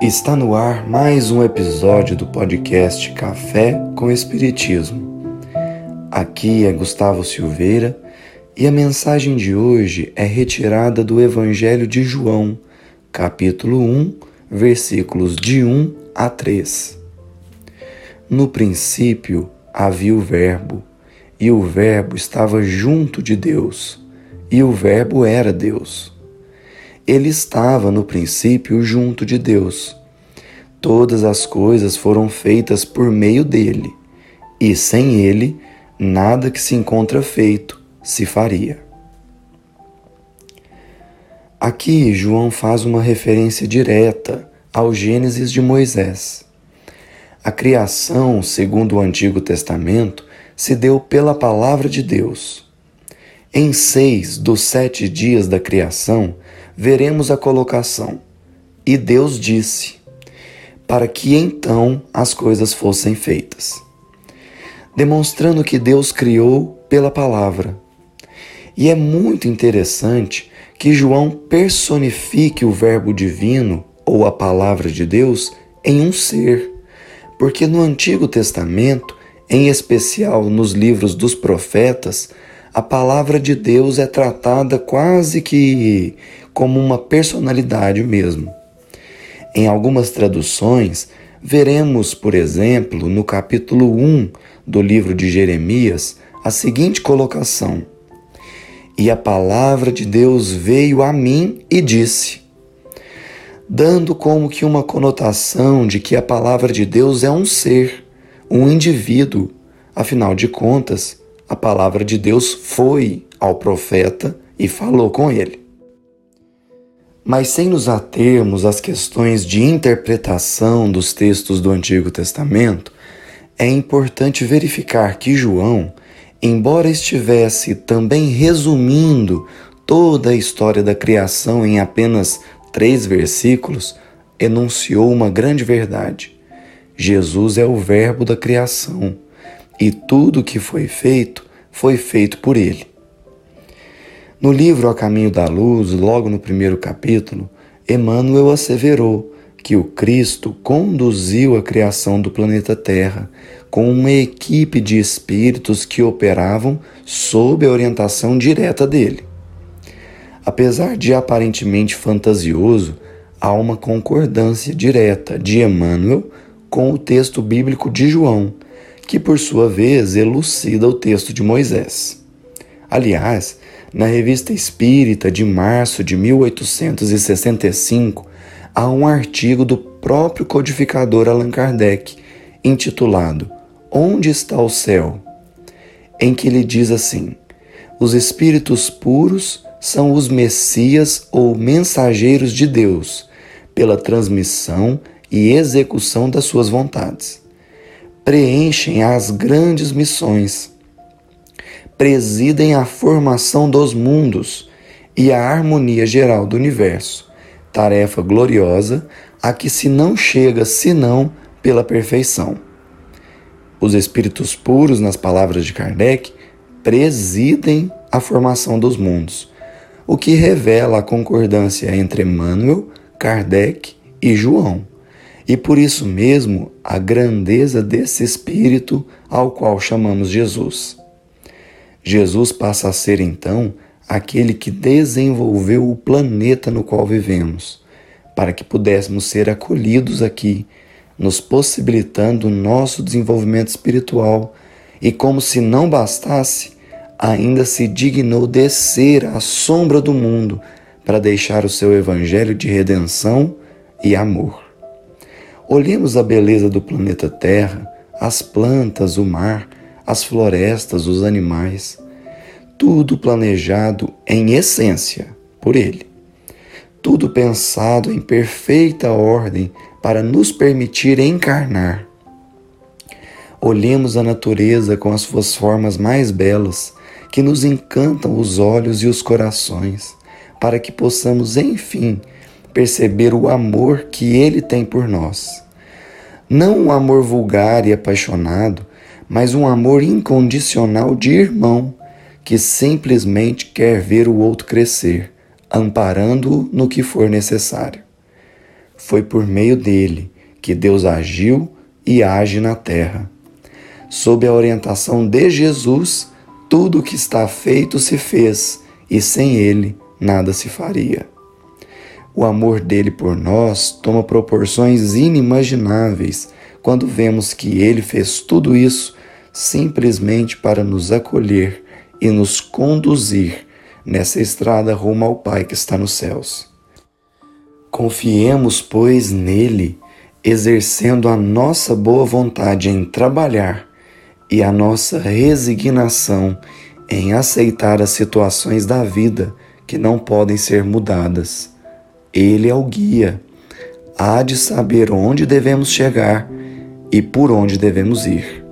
Está no ar mais um episódio do podcast Café com Espiritismo. Aqui é Gustavo Silveira e a mensagem de hoje é retirada do Evangelho de João, capítulo 1, versículos de 1 a 3. No princípio havia o Verbo, e o Verbo estava junto de Deus, e o Verbo era Deus. Ele estava no princípio junto de Deus. Todas as coisas foram feitas por meio dele, e sem ele, nada que se encontra feito se faria. Aqui, João faz uma referência direta ao Gênesis de Moisés. A criação, segundo o Antigo Testamento, se deu pela palavra de Deus. Em seis dos sete dias da criação, veremos a colocação. E Deus disse, para que então as coisas fossem feitas. Demonstrando que Deus criou pela palavra. E é muito interessante que João personifique o Verbo divino ou a palavra de Deus em um ser, porque no Antigo Testamento, em especial nos livros dos profetas, a palavra de Deus é tratada quase que como uma personalidade mesmo. Em algumas traduções, veremos, por exemplo, no capítulo 1 do livro de Jeremias, a seguinte colocação: E a palavra de Deus veio a mim e disse, dando como que uma conotação de que a palavra de Deus é um ser, um indivíduo. Afinal de contas, a palavra de Deus foi ao profeta e falou com ele. Mas sem nos atermos às questões de interpretação dos textos do Antigo Testamento, é importante verificar que João, embora estivesse também resumindo toda a história da criação em apenas três versículos, enunciou uma grande verdade. Jesus é o Verbo da criação e tudo o que foi feito foi feito por ele. No livro A Caminho da Luz, logo no primeiro capítulo, Emmanuel asseverou que o Cristo conduziu a criação do planeta Terra com uma equipe de espíritos que operavam sob a orientação direta dele. Apesar de aparentemente fantasioso, há uma concordância direta de Emmanuel com o texto bíblico de João, que por sua vez elucida o texto de Moisés. Aliás, na Revista Espírita de março de 1865, há um artigo do próprio codificador Allan Kardec, intitulado Onde está o céu? em que ele diz assim: Os espíritos puros são os messias ou mensageiros de Deus, pela transmissão e execução das suas vontades. Preenchem as grandes missões presidem a formação dos mundos e a harmonia geral do universo, tarefa gloriosa a que se não chega senão pela perfeição. Os espíritos puros, nas palavras de Kardec, presidem a formação dos mundos, o que revela a concordância entre Emmanuel, Kardec e João, e por isso mesmo a grandeza desse espírito ao qual chamamos Jesus. Jesus passa a ser então aquele que desenvolveu o planeta no qual vivemos, para que pudéssemos ser acolhidos aqui, nos possibilitando o nosso desenvolvimento espiritual e, como se não bastasse, ainda se dignou descer à sombra do mundo para deixar o seu evangelho de redenção e amor. Olhemos a beleza do planeta Terra, as plantas, o mar, as florestas, os animais, tudo planejado em essência por Ele. Tudo pensado em perfeita ordem para nos permitir encarnar. Olhemos a natureza com as suas formas mais belas, que nos encantam os olhos e os corações, para que possamos, enfim, perceber o amor que Ele tem por nós. Não um amor vulgar e apaixonado, mas um amor incondicional de irmão que simplesmente quer ver o outro crescer, amparando-o no que for necessário. foi por meio dele que Deus agiu e age na terra. Sob a orientação de Jesus, tudo o que está feito se fez, e sem ele nada se faria. O amor dele por nós toma proporções inimagináveis quando vemos que ele fez tudo isso simplesmente para nos acolher e nos conduzir nessa estrada rumo ao Pai que está nos céus. Confiemos, pois, nele, exercendo a nossa boa vontade em trabalhar e a nossa resignação em aceitar as situações da vida que não podem ser mudadas. Ele é o guia, há de saber onde devemos chegar e por onde devemos ir.